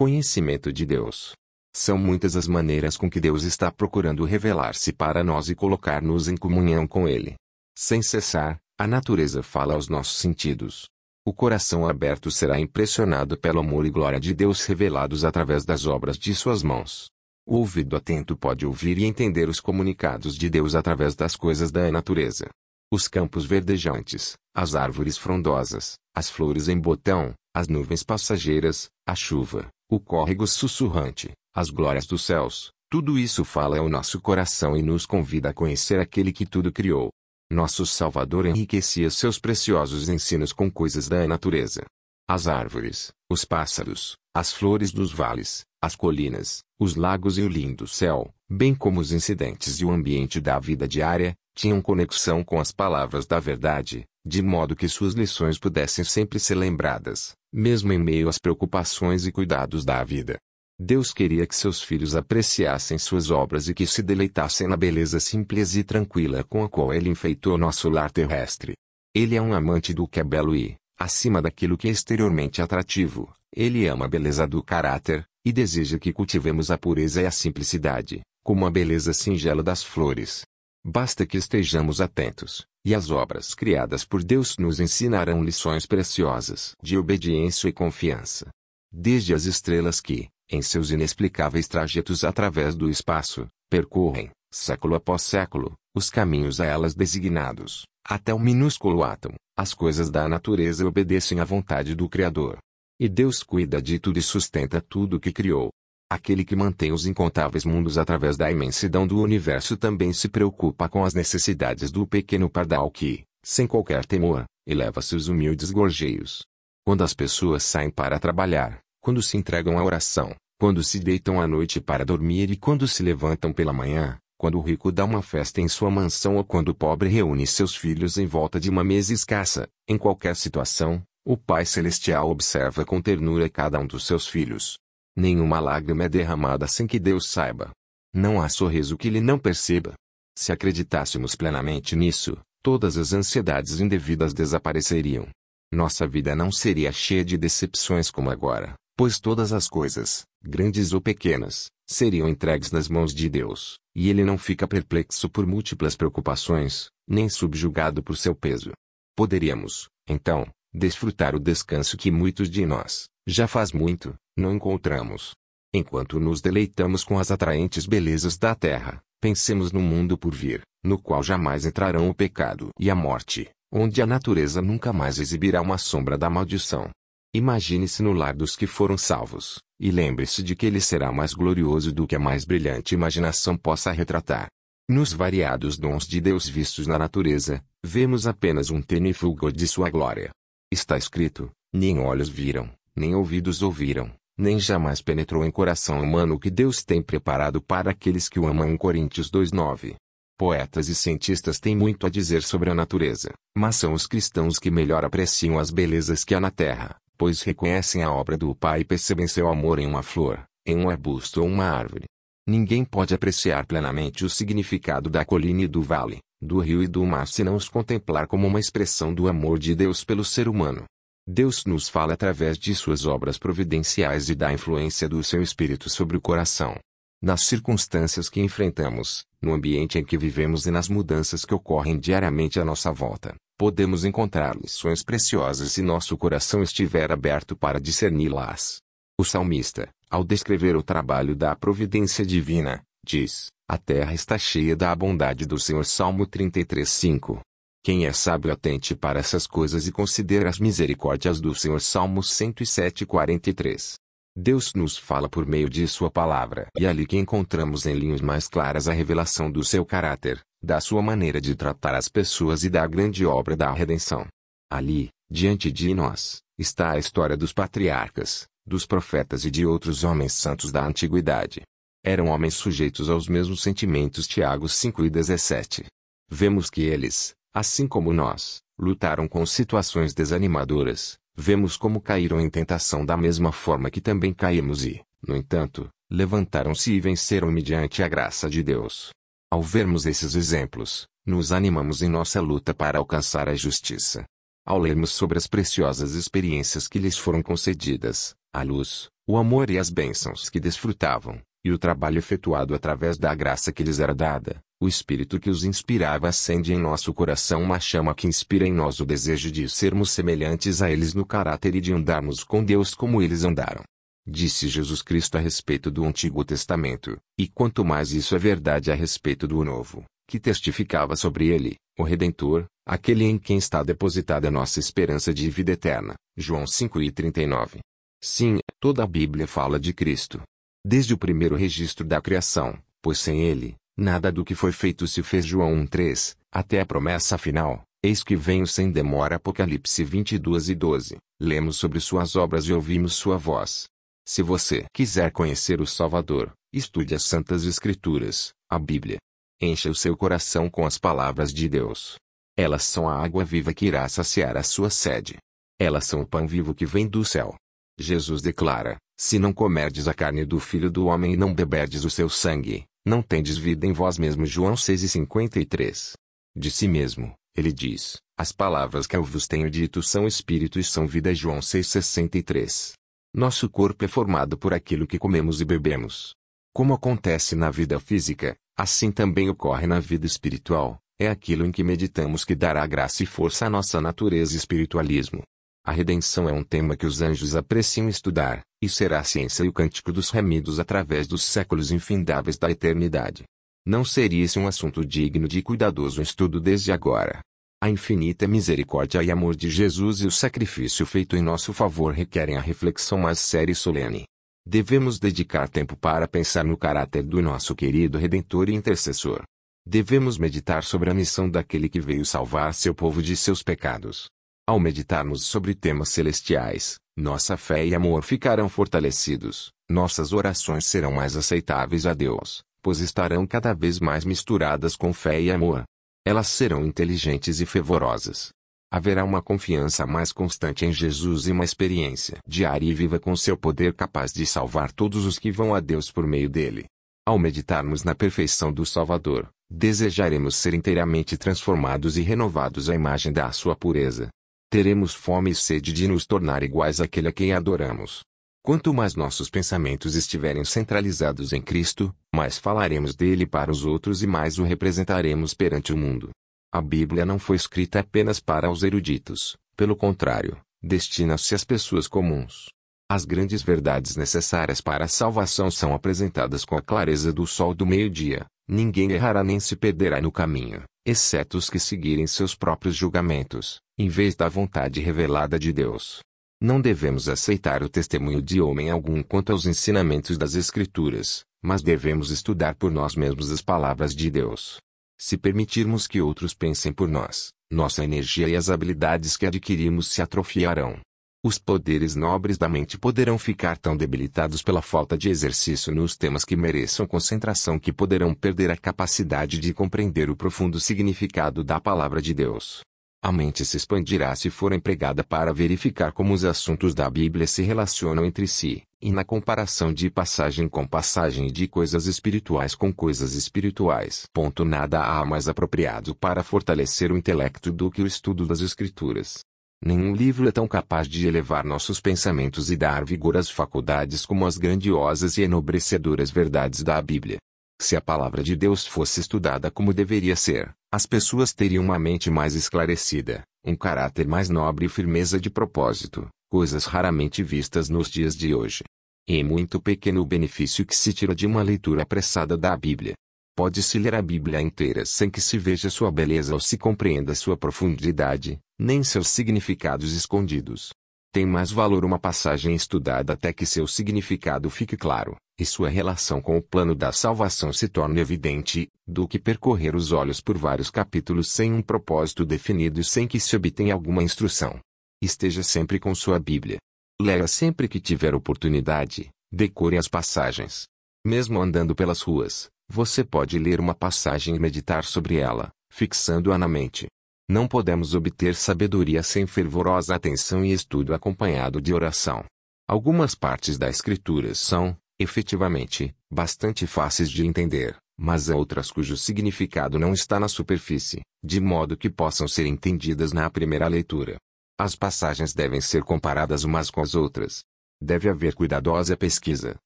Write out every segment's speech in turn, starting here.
conhecimento de Deus. São muitas as maneiras com que Deus está procurando revelar-se para nós e colocar-nos em comunhão com Ele. Sem cessar, a natureza fala aos nossos sentidos. O coração aberto será impressionado pelo amor e glória de Deus revelados através das obras de suas mãos. O ouvido atento pode ouvir e entender os comunicados de Deus através das coisas da natureza. Os campos verdejantes, as árvores frondosas, as flores em botão, as nuvens passageiras, a chuva, o córrego sussurrante, as glórias dos céus, tudo isso fala ao nosso coração e nos convida a conhecer aquele que tudo criou. Nosso Salvador enriquecia seus preciosos ensinos com coisas da natureza. As árvores, os pássaros, as flores dos vales, as colinas, os lagos e o lindo céu, bem como os incidentes e o ambiente da vida diária, tinham conexão com as palavras da verdade, de modo que suas lições pudessem sempre ser lembradas, mesmo em meio às preocupações e cuidados da vida. Deus queria que seus filhos apreciassem suas obras e que se deleitassem na beleza simples e tranquila com a qual ele enfeitou nosso lar terrestre. Ele é um amante do que é belo e, acima daquilo que é exteriormente atrativo, ele ama a beleza do caráter, e deseja que cultivemos a pureza e a simplicidade, como a beleza singela das flores. Basta que estejamos atentos, e as obras criadas por Deus nos ensinarão lições preciosas de obediência e confiança. Desde as estrelas que, em seus inexplicáveis trajetos através do espaço, percorrem, século após século, os caminhos a elas designados, até o minúsculo átomo, as coisas da natureza obedecem à vontade do Criador. E Deus cuida de tudo e sustenta tudo o que criou. Aquele que mantém os incontáveis mundos através da imensidão do universo também se preocupa com as necessidades do pequeno pardal que, sem qualquer temor, eleva seus humildes gorjeios. Quando as pessoas saem para trabalhar, quando se entregam à oração, quando se deitam à noite para dormir e quando se levantam pela manhã, quando o rico dá uma festa em sua mansão ou quando o pobre reúne seus filhos em volta de uma mesa escassa, em qualquer situação, o Pai Celestial observa com ternura cada um dos seus filhos. Nenhuma lágrima é derramada sem que Deus saiba. Não há sorriso que ele não perceba. Se acreditássemos plenamente nisso, todas as ansiedades indevidas desapareceriam. Nossa vida não seria cheia de decepções como agora, pois todas as coisas, grandes ou pequenas, seriam entregues nas mãos de Deus, e ele não fica perplexo por múltiplas preocupações, nem subjugado por seu peso. Poderíamos, então, desfrutar o descanso que muitos de nós, já faz muito, não encontramos. Enquanto nos deleitamos com as atraentes belezas da terra, pensemos no mundo por vir, no qual jamais entrarão o pecado e a morte, onde a natureza nunca mais exibirá uma sombra da maldição. Imagine-se no lar dos que foram salvos, e lembre-se de que ele será mais glorioso do que a mais brilhante imaginação possa retratar. Nos variados dons de Deus vistos na natureza, vemos apenas um tênue fulgor de sua glória. Está escrito: nem olhos viram, nem ouvidos ouviram, nem jamais penetrou em coração humano o que Deus tem preparado para aqueles que o amam. Coríntios 2:9. Poetas e cientistas têm muito a dizer sobre a natureza, mas são os cristãos que melhor apreciam as belezas que há na terra, pois reconhecem a obra do Pai e percebem seu amor em uma flor, em um arbusto ou uma árvore. Ninguém pode apreciar plenamente o significado da colina e do vale, do rio e do mar se não os contemplar como uma expressão do amor de Deus pelo ser humano. Deus nos fala através de suas obras providenciais e da influência do seu Espírito sobre o coração. Nas circunstâncias que enfrentamos, no ambiente em que vivemos e nas mudanças que ocorrem diariamente à nossa volta, podemos encontrar lições preciosas se nosso coração estiver aberto para discerni-las. O salmista, ao descrever o trabalho da providência divina, diz: a terra está cheia da bondade do Senhor. Salmo 33:5. Quem é sábio atente para essas coisas e considera as misericórdias do Senhor. Salmo 107:43. Deus nos fala por meio de sua palavra. E ali que encontramos em linhas mais claras a revelação do seu caráter, da sua maneira de tratar as pessoas e da grande obra da redenção. Ali, diante de nós, está a história dos patriarcas, dos profetas e de outros homens santos da antiguidade. Eram homens sujeitos aos mesmos sentimentos Tiago 5 e 17. Vemos que eles, assim como nós, lutaram com situações desanimadoras, vemos como caíram em tentação da mesma forma que também caímos e, no entanto, levantaram-se e venceram mediante a graça de Deus. Ao vermos esses exemplos, nos animamos em nossa luta para alcançar a justiça. Ao lermos sobre as preciosas experiências que lhes foram concedidas, a luz, o amor e as bênçãos que desfrutavam, e o trabalho efetuado através da graça que lhes era dada, o Espírito que os inspirava acende em nosso coração uma chama que inspira em nós o desejo de sermos semelhantes a eles no caráter e de andarmos com Deus como eles andaram. Disse Jesus Cristo a respeito do Antigo Testamento, e quanto mais isso é verdade a respeito do Novo, que testificava sobre ele, o Redentor, aquele em quem está depositada a nossa esperança de vida eterna. João 5:39. Sim, toda a Bíblia fala de Cristo. Desde o primeiro registro da criação, pois sem ele, nada do que foi feito se fez João 1:3, até a promessa final, eis que venho sem demora Apocalipse 22 e 12. Lemos sobre suas obras e ouvimos sua voz. Se você quiser conhecer o Salvador, estude as Santas Escrituras, a Bíblia. Encha o seu coração com as palavras de Deus. Elas são a água viva que irá saciar a sua sede. Elas são o pão vivo que vem do céu. Jesus declara: Se não comerdes a carne do Filho do Homem e não beberdes o seu sangue, não tendes vida em vós mesmos. João 6,53. De si mesmo, ele diz: As palavras que eu vos tenho dito são espírito e são vida. João 6,63. Nosso corpo é formado por aquilo que comemos e bebemos. Como acontece na vida física, assim também ocorre na vida espiritual. É aquilo em que meditamos que dará graça e força à nossa natureza e espiritualismo. A redenção é um tema que os anjos apreciam estudar, e será a ciência e o cântico dos remidos através dos séculos infindáveis da eternidade. Não seria esse um assunto digno de cuidadoso estudo desde agora? A infinita misericórdia e amor de Jesus e o sacrifício feito em nosso favor requerem a reflexão mais séria e solene. Devemos dedicar tempo para pensar no caráter do nosso querido Redentor e Intercessor. Devemos meditar sobre a missão daquele que veio salvar seu povo de seus pecados. Ao meditarmos sobre temas celestiais, nossa fé e amor ficarão fortalecidos, nossas orações serão mais aceitáveis a Deus, pois estarão cada vez mais misturadas com fé e amor. Elas serão inteligentes e fervorosas. Haverá uma confiança mais constante em Jesus e uma experiência diária e viva com seu poder capaz de salvar todos os que vão a Deus por meio dele. Ao meditarmos na perfeição do Salvador, desejaremos ser inteiramente transformados e renovados à imagem da sua pureza. Teremos fome e sede de nos tornar iguais àquele a quem adoramos. Quanto mais nossos pensamentos estiverem centralizados em Cristo, mais falaremos dele para os outros e mais o representaremos perante o mundo. A Bíblia não foi escrita apenas para os eruditos, pelo contrário, destina-se às pessoas comuns. As grandes verdades necessárias para a salvação são apresentadas com a clareza do sol do meio-dia. Ninguém errará nem se perderá no caminho, exceto os que seguirem seus próprios julgamentos, em vez da vontade revelada de Deus. Não devemos aceitar o testemunho de homem algum quanto aos ensinamentos das Escrituras, mas devemos estudar por nós mesmos as palavras de Deus. Se permitirmos que outros pensem por nós, nossa energia e as habilidades que adquirimos se atrofiarão. Os poderes nobres da mente poderão ficar tão debilitados pela falta de exercício nos temas que mereçam concentração que poderão perder a capacidade de compreender o profundo significado da palavra de Deus. A mente se expandirá se for empregada para verificar como os assuntos da Bíblia se relacionam entre si, e na comparação de passagem com passagem e de coisas espirituais com coisas espirituais. Ponto nada há mais apropriado para fortalecer o intelecto do que o estudo das Escrituras. Nenhum livro é tão capaz de elevar nossos pensamentos e dar vigor às faculdades como as grandiosas e enobrecedoras verdades da Bíblia. Se a palavra de Deus fosse estudada como deveria ser, as pessoas teriam uma mente mais esclarecida, um caráter mais nobre e firmeza de propósito, coisas raramente vistas nos dias de hoje. É muito pequeno o benefício que se tira de uma leitura apressada da Bíblia. Pode-se ler a Bíblia inteira sem que se veja sua beleza ou se compreenda sua profundidade, nem seus significados escondidos. Tem mais valor uma passagem estudada até que seu significado fique claro, e sua relação com o plano da salvação se torne evidente, do que percorrer os olhos por vários capítulos sem um propósito definido e sem que se obtenha alguma instrução. Esteja sempre com sua Bíblia. Leia sempre que tiver oportunidade, decore as passagens. Mesmo andando pelas ruas, você pode ler uma passagem e meditar sobre ela, fixando-a na mente. Não podemos obter sabedoria sem fervorosa atenção e estudo acompanhado de oração. Algumas partes da Escritura são, efetivamente, bastante fáceis de entender, mas há outras cujo significado não está na superfície, de modo que possam ser entendidas na primeira leitura. As passagens devem ser comparadas umas com as outras. Deve haver cuidadosa pesquisa,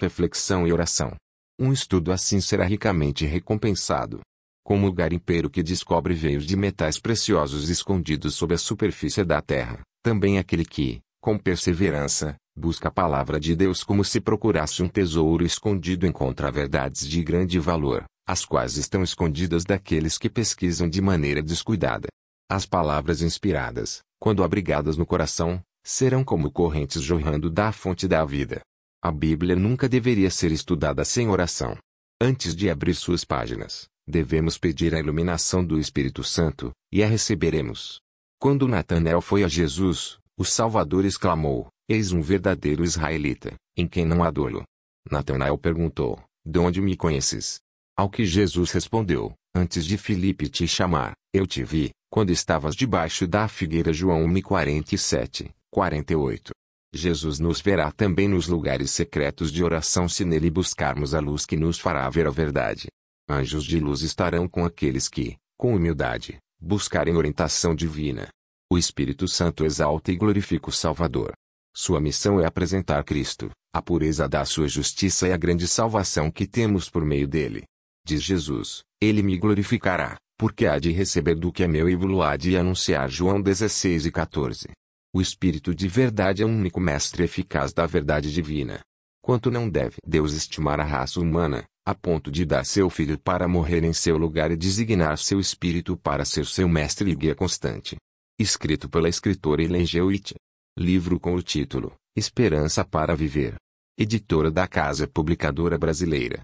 reflexão e oração. Um estudo assim será ricamente recompensado. Como o garimpeiro que descobre veios de metais preciosos escondidos sob a superfície da terra, também aquele que, com perseverança, busca a palavra de Deus como se procurasse um tesouro escondido encontra verdades de grande valor, as quais estão escondidas daqueles que pesquisam de maneira descuidada. As palavras inspiradas, quando abrigadas no coração, serão como correntes jorrando da fonte da vida. A Bíblia nunca deveria ser estudada sem oração. Antes de abrir suas páginas, devemos pedir a iluminação do Espírito Santo, e a receberemos. Quando Natanael foi a Jesus, o Salvador exclamou: Eis um verdadeiro israelita, em quem não há dolo. Natanael perguntou: De onde me conheces? Ao que Jesus respondeu: Antes de Filipe te chamar, eu te vi, quando estavas debaixo da figueira João 1:47, 48. Jesus nos verá também nos lugares secretos de oração se nele buscarmos a luz que nos fará ver a verdade. Anjos de luz estarão com aqueles que, com humildade, buscarem orientação divina. O Espírito Santo exalta e glorifica o Salvador. Sua missão é apresentar Cristo, a pureza da sua justiça e a grande salvação que temos por meio dele. Diz Jesus: Ele me glorificará, porque há de receber do que é meu e vos há de anunciar João 16 e 14. O Espírito de verdade é o único mestre eficaz da verdade divina. Quanto não deve Deus estimar a raça humana, a ponto de dar seu filho para morrer em seu lugar e designar seu Espírito para ser seu mestre e guia constante. Escrito pela escritora Ellen G. White. Livro com o título Esperança para Viver. Editora da Casa Publicadora Brasileira.